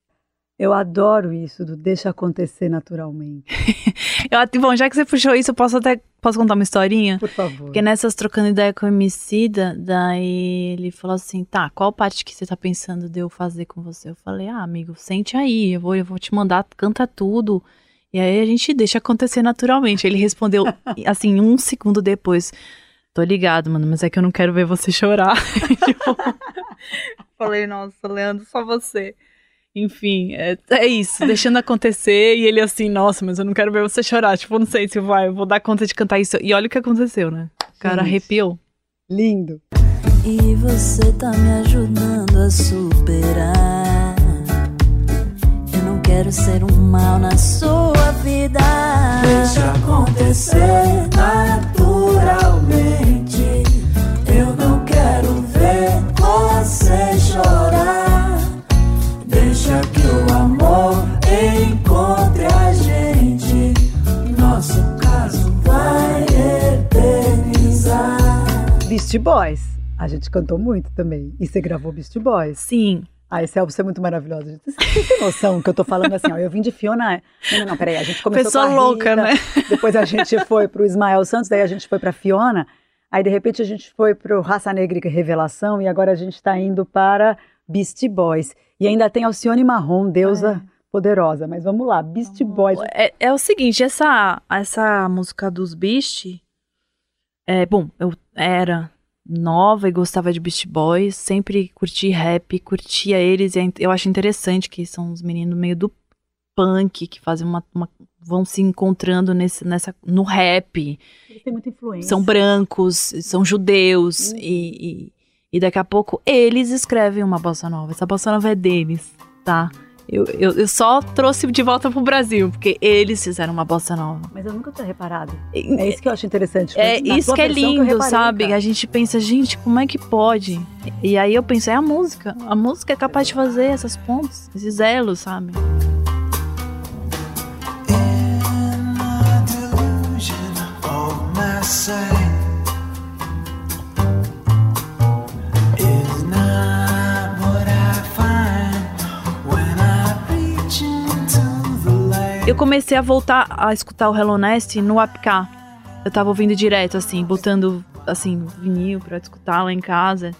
Speaker 1: Eu adoro isso do deixa acontecer naturalmente.
Speaker 2: Eu, bom, já que você puxou isso, eu posso até posso contar uma historinha?
Speaker 1: Por favor.
Speaker 2: Porque nessas trocando ideia com o Emicida, daí ele falou assim, tá, qual parte que você tá pensando de eu fazer com você? Eu falei, ah, amigo, sente aí, eu vou, eu vou te mandar, canta tudo. E aí a gente deixa acontecer naturalmente. Ele respondeu, assim, um segundo depois, tô ligado, mano, mas é que eu não quero ver você chorar. Tipo, falei, nossa, Leandro, só você. Enfim, é, é isso, deixando acontecer. E ele assim, nossa, mas eu não quero ver você chorar. Tipo, não sei se vai, eu vou dar conta de cantar isso. E olha o que aconteceu, né? O cara
Speaker 1: Gente.
Speaker 2: arrepiou.
Speaker 1: Lindo.
Speaker 3: E você tá me ajudando a superar. Eu não quero ser um mal na sua vida. Deixa acontecer naturalmente.
Speaker 1: Beast Boys. A gente cantou muito também. E você gravou Beast Boys.
Speaker 2: Sim.
Speaker 1: Ah, esse álbum você é muito maravilhoso. gente. Você tem noção que eu tô falando assim, ó. Eu vim de Fiona. Não, não, não, peraí. A gente começou
Speaker 2: Pessoa
Speaker 1: com a
Speaker 2: louca,
Speaker 1: Rita,
Speaker 2: né?
Speaker 1: Depois a gente foi pro Ismael Santos, daí a gente foi pra Fiona. Aí, de repente, a gente foi pro Raça Negra e Revelação. E agora a gente tá indo para Beast Boys. E ainda tem Alcione Marrom, deusa poderosa. Mas vamos lá, Beast Boys.
Speaker 2: É, é o seguinte, essa, essa música dos Beast. É, bom, eu era nova e gostava de Beast Boys, sempre curti rap, curtia eles, e é eu acho interessante que são os meninos meio do punk, que fazem uma, uma vão se encontrando nesse, nessa, no rap.
Speaker 1: Eles têm muita influência.
Speaker 2: São brancos, são judeus
Speaker 1: Uhum.
Speaker 2: e, e, e daqui a pouco eles escrevem uma bossa nova. Essa bossa nova é deles, tá? Eu, eu, eu só trouxe de volta pro Brasil, porque eles fizeram uma bossa nova.
Speaker 1: Mas eu nunca tinha reparado. É isso que eu acho interessante.
Speaker 2: É
Speaker 1: Na
Speaker 2: isso que é lindo,
Speaker 1: reparei,
Speaker 2: sabe?
Speaker 1: cara.
Speaker 2: A gente pensa, gente, como é que pode? E aí eu penso, é a música. A música é capaz de fazer essas pontes, esses elos, sabe?
Speaker 5: In the delusion of my
Speaker 2: Eu comecei a voltar a escutar o Hello Nest no APK. Eu tava ouvindo direto, assim, botando, assim, vinil pra escutar lá em casa.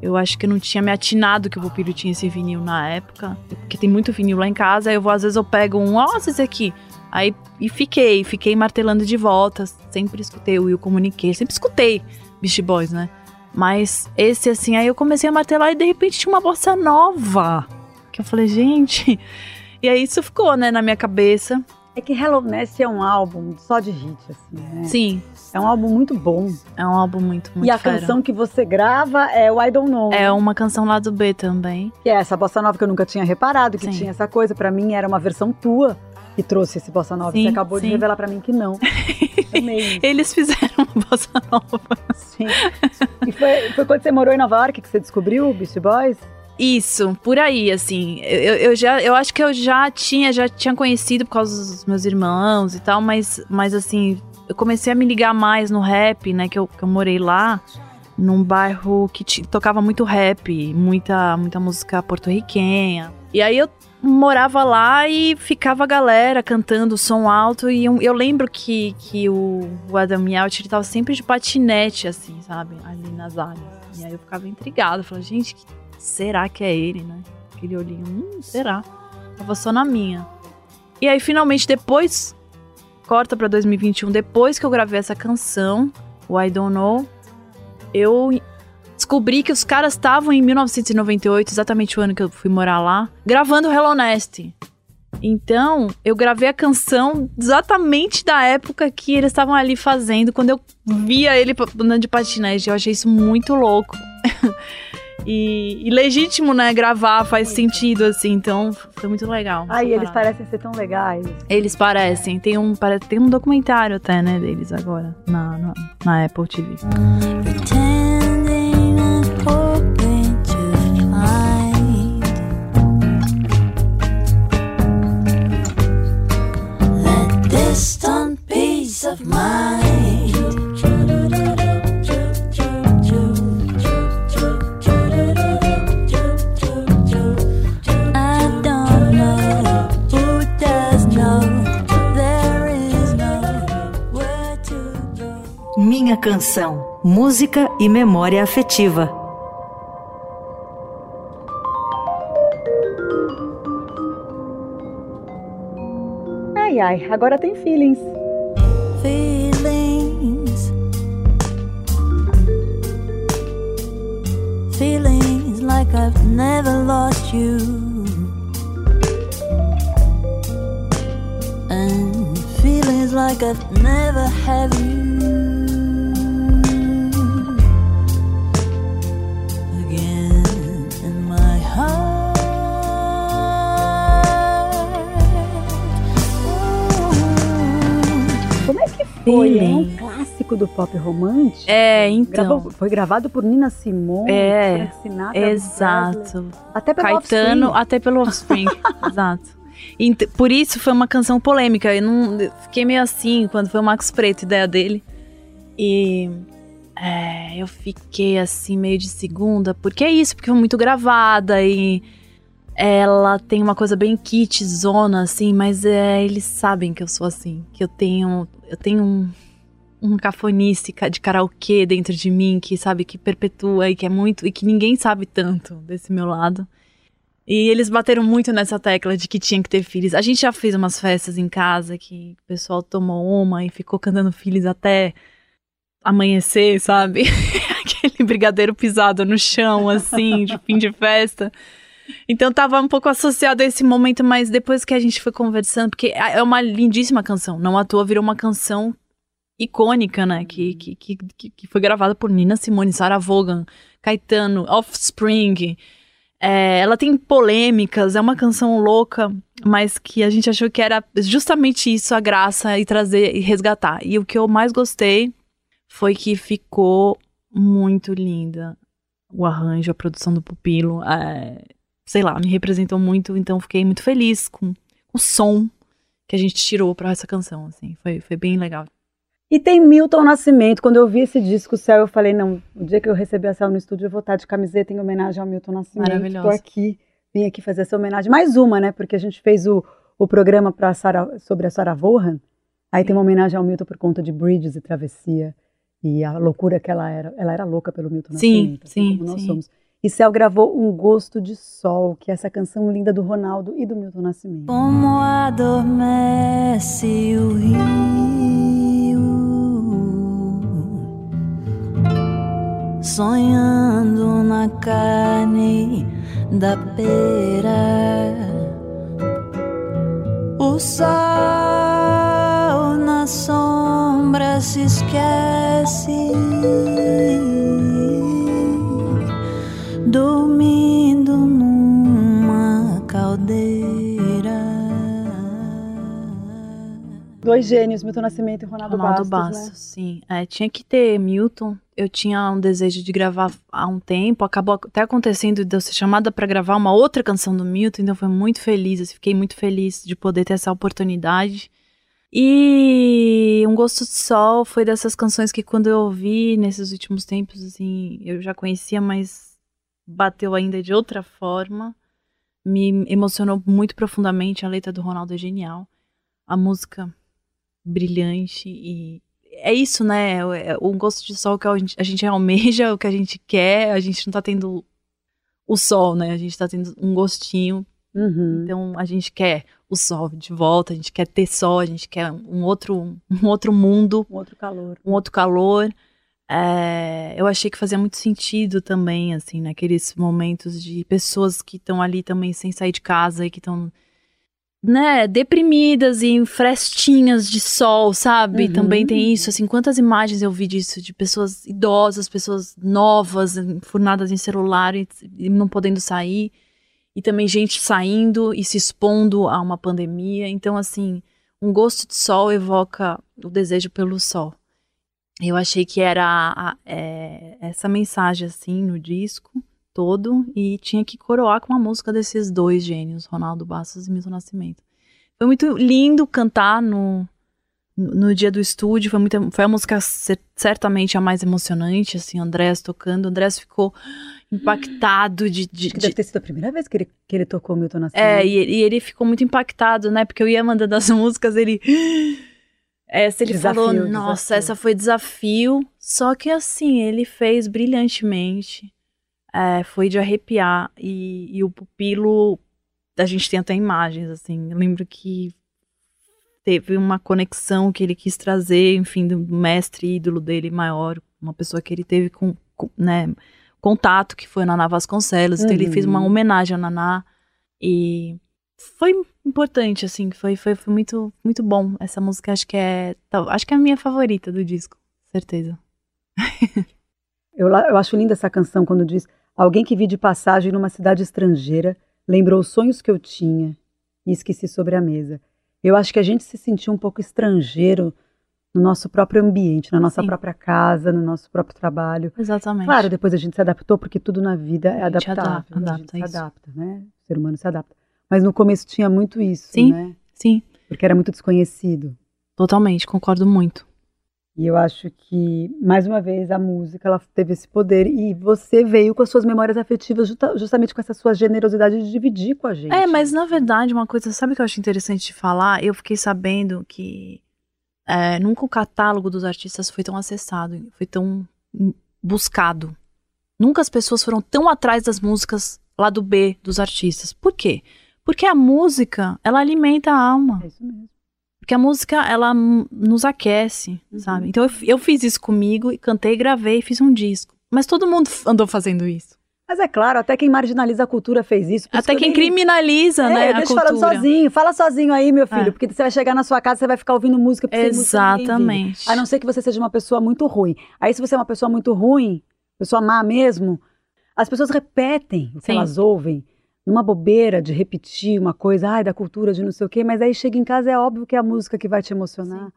Speaker 2: Eu acho que eu não tinha me atinado que o Pupilo tinha esse vinil na época. Porque tem muito vinil lá em casa. Aí eu vou, às vezes eu pego um, nossa, esse aqui. Aí, e fiquei, fiquei martelando de volta. Sempre escutei o Will Communique, sempre escutei Beast Boys, né? Mas esse, assim, aí eu comecei a martelar e de repente tinha uma bossa nova. Que eu falei, gente. E aí isso ficou, né, na minha cabeça.
Speaker 1: É que Hello Nest é um álbum só de hit, assim, né?
Speaker 2: Sim,
Speaker 1: É um álbum muito bom.
Speaker 2: é um álbum muito, muito
Speaker 1: e a
Speaker 2: fera.
Speaker 1: canção que você grava é o I Don't Know.
Speaker 2: É uma canção lá do B também.
Speaker 1: Que é essa bossa nova que eu nunca tinha reparado, que
Speaker 2: Sim.
Speaker 1: tinha essa coisa. Pra mim era uma versão tua que trouxe esse bossa nova.
Speaker 2: Sim,
Speaker 1: você acabou de
Speaker 2: sim.
Speaker 1: revelar pra mim que não.
Speaker 2: Eles fizeram uma bossa nova.
Speaker 1: Sim. E foi, foi quando você morou em Nova York que você descobriu o Beast Boys?
Speaker 2: Isso, por aí, assim. Eu, eu já, eu acho que eu já tinha, já tinha conhecido por causa dos meus irmãos e tal, mas, mas assim, eu comecei a me ligar mais no rap, né? Que eu, que eu morei lá, num bairro que tocava muito rap, muita, muita música porto-riquenha. E aí eu morava lá e ficava a galera cantando som alto. E eu, eu lembro que, que o, o Adam Yalt, ele tava sempre de patinete, assim, sabe? Ali nas áreas. E aí eu ficava intrigada, falava, gente, que será que é ele, né? Aquele olhinho, hum, será? Tava só na minha. E aí, finalmente, depois, corta pra 2021, depois que eu gravei essa canção, o I Don't Know, eu descobri que os caras estavam em 1998, exatamente o ano que eu fui morar lá, gravando Hello Nest. Então, eu gravei a canção exatamente da época que eles estavam ali fazendo, quando eu via ele andando de patinete. Eu achei isso muito louco. e, e legítimo, né? Gravar faz sentido, assim. Então, foi muito legal.
Speaker 1: Ai,
Speaker 2: essa
Speaker 1: eles parecem ser tão legais.
Speaker 2: Eles parecem. Tem um, tem um documentário até, né, deles agora, na, na, na Apple TV.
Speaker 3: Pretending and hoping to find that distant peace of mind.
Speaker 4: Canção, música e memória afetiva.
Speaker 1: Ai, ai, agora tem feelings.
Speaker 3: feelings feelings like I've never lost you and feelings like I've never had you
Speaker 1: foi? É um
Speaker 2: Feeling.
Speaker 1: clássico do pop romântico.
Speaker 2: É, então.
Speaker 1: Gravou- foi gravado por Nina Simone,
Speaker 2: É,
Speaker 1: Frank Sinatra,
Speaker 2: Exato.
Speaker 1: Presley, até pelo
Speaker 2: Caetano,
Speaker 1: Offspring.
Speaker 2: até pelo Offspring. Exato. Por isso foi uma canção polêmica. Eu não eu fiquei meio assim quando foi o Max Preto, ideia dele. E é, eu fiquei assim meio de segunda, porque é isso, porque foi muito gravada e ela tem uma coisa bem kit zona assim, mas é, eles sabem que eu sou assim, que eu tenho eu tenho um um cafonice ca- de karaokê dentro de mim que sabe que perpetua e que é muito e que ninguém sabe tanto desse meu lado. E eles bateram muito nessa tecla de que tinha que ter filhos. A gente já fez umas festas em casa que o pessoal tomou uma e ficou cantando filhos até amanhecer, sabe? Aquele brigadeiro pisado no chão, assim, de fim de festa. Então tava um pouco associado a esse momento, mas depois que a gente foi conversando, porque é uma lindíssima canção, não à toa virou uma canção icônica, né? Que, que, que, que foi gravada por Nina Simone, Sarah Vaughan, Caetano, Offspring. É, ela tem polêmicas, é uma canção louca, mas que a gente achou que era justamente isso a graça e trazer e resgatar. E o que eu mais gostei foi que ficou muito linda o arranjo, a produção do pupilo. É, sei lá, me representou muito, então fiquei muito feliz com o som que a gente tirou para essa canção, assim. Foi, foi bem legal.
Speaker 1: E tem Milton Nascimento. Quando eu vi esse disco, o Céu, eu falei, não, o dia que eu receber a Céu no estúdio, eu vou estar de camiseta em homenagem ao Milton Nascimento.
Speaker 2: Maravilhoso.
Speaker 1: Tô aqui, vim aqui fazer essa homenagem. Mais uma, né? Porque a gente fez o, o programa pra Sarah, sobre a Sarah Vaughan. Aí tem uma homenagem ao Milton por conta de Bridges e Travessia. E a loucura que ela era. Ela era louca pelo Milton
Speaker 2: sim,
Speaker 1: Nascimento.
Speaker 2: Sim,
Speaker 1: assim como nós
Speaker 2: sim.
Speaker 1: somos. E Céu gravou Um Gosto de Sol, que é essa canção linda do Ronaldo e do Milton Nascimento.
Speaker 3: Como adormece o rio, sonhando na carne da pera, o sol na sombra se esquece.
Speaker 1: Dois gênios, Milton Nascimento e Ronaldo,
Speaker 2: Ronaldo
Speaker 1: Bastos,
Speaker 2: Bastos,
Speaker 1: né?
Speaker 2: sim. É, tinha que ter Milton. Eu tinha um desejo de gravar há um tempo. Acabou até acontecendo de eu ser chamada para gravar uma outra canção do Milton, então foi muito feliz. assim, fiquei muito feliz de poder ter essa oportunidade. E Um Gosto de Sol foi dessas canções que quando eu ouvi nesses últimos tempos, assim, eu já conhecia, mas bateu ainda de outra forma. Me emocionou muito profundamente. A letra do Ronaldo é genial. A música brilhante e é isso, né? É um gosto de sol que a gente, a gente almeja, o que a gente quer. A gente não tá tendo o sol, né? A gente tá tendo um gostinho.
Speaker 1: Uhum.
Speaker 2: Então a gente quer o sol de volta, a gente quer ter sol, a gente quer um outro, um outro mundo,
Speaker 1: Um outro calor.
Speaker 2: um outro calor. É, eu achei que fazia muito sentido também, assim, naqueles momentos de pessoas que estão ali também sem sair de casa e que estão, né, deprimidas e em frestinhas de sol, sabe?
Speaker 1: Uhum.
Speaker 2: Também tem isso, assim, quantas imagens eu vi disso, de pessoas idosas, pessoas novas, enfurnadas em celular e, e não podendo sair. E também gente saindo e se expondo a uma pandemia. Então, assim, um gosto de sol evoca o desejo pelo sol. Eu achei que era a- é, essa mensagem, assim, no disco todo, e tinha que coroar com a música desses dois gênios, Ronaldo Bastos e Milton Nascimento. Foi muito lindo cantar no, no, dia do estúdio, foi, muito, foi a música cer- certamente a mais emocionante, assim, Andrés tocando, Andrés ficou impactado de- de,
Speaker 1: Acho que
Speaker 2: de,
Speaker 1: deve ter sido a primeira vez que ele, que ele tocou Milton Nascimento.
Speaker 2: é, e, ele- e ele ficou muito impactado, né? Porque eu ia mandando as músicas, ele. Essa ele
Speaker 1: Desafio,
Speaker 2: falou, nossa,
Speaker 1: desafio."
Speaker 2: essa foi desafio. Só que assim, ele fez brilhantemente. É, foi de arrepiar. E, e o pupilo, a gente tem até imagens, assim. Eu lembro que teve uma conexão que ele quis trazer, enfim, do mestre ídolo dele maior, uma pessoa que ele teve com, com, né, contato, que foi a Naná Vasconcelos. Então ele
Speaker 1: Uhum.
Speaker 2: fez uma homenagem à Naná. E foi importante, assim, foi, foi, foi muito, muito bom. Essa música acho que é. Acho que é a minha favorita do disco, certeza.
Speaker 1: Eu, eu acho linda essa canção quando diz: Alguém que vi de passagem numa cidade estrangeira lembrou os sonhos que eu tinha e esqueci sobre a mesa. Eu acho que a gente se sentiu um pouco estrangeiro no nosso próprio ambiente, na nossa
Speaker 2: Sim.
Speaker 1: própria casa, no nosso próprio trabalho.
Speaker 2: Exatamente.
Speaker 1: Claro, depois a gente se adaptou, porque tudo na vida é
Speaker 2: A gente
Speaker 1: adaptável.
Speaker 2: adapta-
Speaker 1: a gente
Speaker 2: adapta
Speaker 1: se
Speaker 2: isso.
Speaker 1: adapta, né? O ser humano se adapta. Mas no começo tinha muito isso,
Speaker 2: Sim.
Speaker 1: né?
Speaker 2: Sim,
Speaker 1: Porque era muito desconhecido.
Speaker 2: totalmente, concordo muito.
Speaker 1: E eu acho que, mais uma vez, a música ela teve esse poder e você veio com as suas memórias afetivas justa- justamente com essa sua generosidade de dividir com a gente.
Speaker 2: É, mas na verdade, uma coisa, sabe o que eu acho interessante de falar? Eu fiquei sabendo que é, nunca o catálogo dos artistas foi tão acessado, foi tão buscado. Nunca as pessoas foram tão atrás das músicas lá do B dos artistas. Por quê? Porque a música, ela alimenta a alma.
Speaker 1: É isso mesmo.
Speaker 2: Porque a música, ela nos aquece,
Speaker 1: Uhum.
Speaker 2: sabe? Então eu, eu fiz isso comigo, e cantei, gravei, fiz um disco. Mas todo mundo andou fazendo isso.
Speaker 1: Mas é claro, até quem marginaliza a cultura fez isso. isso
Speaker 2: Até
Speaker 1: que eu
Speaker 2: quem
Speaker 1: nem-
Speaker 2: criminaliza,
Speaker 1: É,
Speaker 2: né, a
Speaker 1: deixa
Speaker 2: cultura.
Speaker 1: falando sozinho. Fala sozinho aí, meu filho.
Speaker 2: É.
Speaker 1: Porque você vai chegar na sua casa, você vai ficar ouvindo música.
Speaker 2: Exatamente.
Speaker 1: A não ser que você seja uma pessoa muito ruim. Aí, se você é uma pessoa muito ruim, pessoa má mesmo, as pessoas repetem o que
Speaker 2: Sim.
Speaker 1: elas ouvem. Numa bobeira de repetir uma coisa, ai, da cultura de não sei o quê, mas aí chega em casa, é óbvio que é a música que vai te emocionar.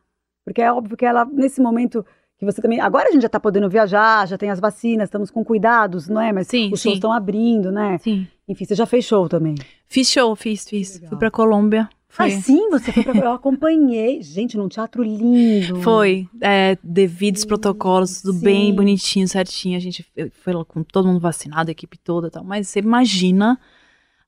Speaker 1: Porque é óbvio que ela, nesse momento que você também. Agora a gente já tá podendo viajar, já tem as vacinas, estamos com cuidados, não é? Mas
Speaker 2: Sim,
Speaker 1: os shows
Speaker 2: sim.
Speaker 1: estão abrindo, né?
Speaker 2: Sim.
Speaker 1: Enfim, você já fez show também.
Speaker 2: Fiz show, fiz, fiz.
Speaker 1: Legal.
Speaker 2: Fui pra Colômbia. Foi.
Speaker 1: Ah, sim, você foi pra. Eu acompanhei. Gente, num teatro lindo.
Speaker 2: Foi, é, devidos protocolos, tudo
Speaker 1: sim.
Speaker 2: bem bonitinho, certinho. A gente foi lá com todo mundo vacinado, a equipe toda e tal. Mas você imagina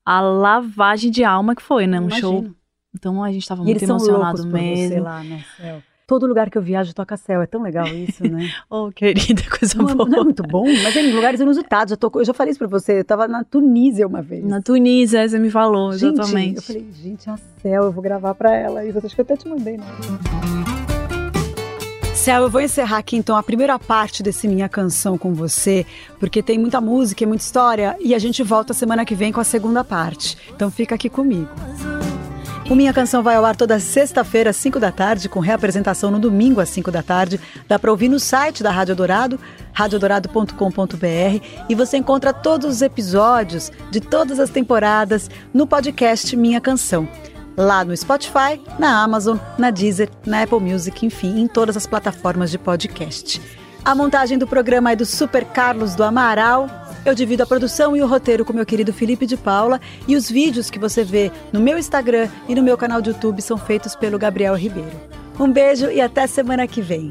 Speaker 2: a lavagem de alma que foi, né? Um
Speaker 1: Imagino.
Speaker 2: show. Então a gente tava
Speaker 1: E
Speaker 2: muito emocionado mesmo.
Speaker 1: lá, né, Céu? Todo lugar que eu viajo toca céu. É tão legal isso, né?
Speaker 2: Oh, querida, coisa
Speaker 1: Não é,
Speaker 2: boa.
Speaker 1: não é muito bom, mas é em lugares inusitados. Eu, tô- eu já falei isso pra você. Eu tava na Tunísia uma vez.
Speaker 2: Na Tunísia, você me falou,
Speaker 1: Gente,
Speaker 2: exatamente.
Speaker 1: eu falei, gente, a Céu, eu vou gravar pra ela isso. Acho que eu até te mandei, né? Céu, eu vou encerrar aqui então a primeira parte desse Minha Canção com você, porque tem muita música e muita história, e a gente volta semana que vem com a segunda parte. Então fica aqui comigo. O Minha Canção vai ao ar toda sexta-feira, às 5 da tarde, com reapresentação no domingo, às 5 da tarde. Dá para ouvir no site da Rádio Dourado, radiodorado.com.br, e você encontra todos os episódios de todas as temporadas no podcast Minha Canção. Lá no Spotify, na Amazon, na Deezer, na Apple Music, enfim, em todas as plataformas de podcast. A montagem do programa é do Super Carlos do Amaral. Eu divido a produção e o roteiro com meu querido Felipe de Paula. E os vídeos que você vê no meu Instagram e no meu canal de YouTube são feitos pelo Gabriel Ribeiro. Um beijo e até semana que vem.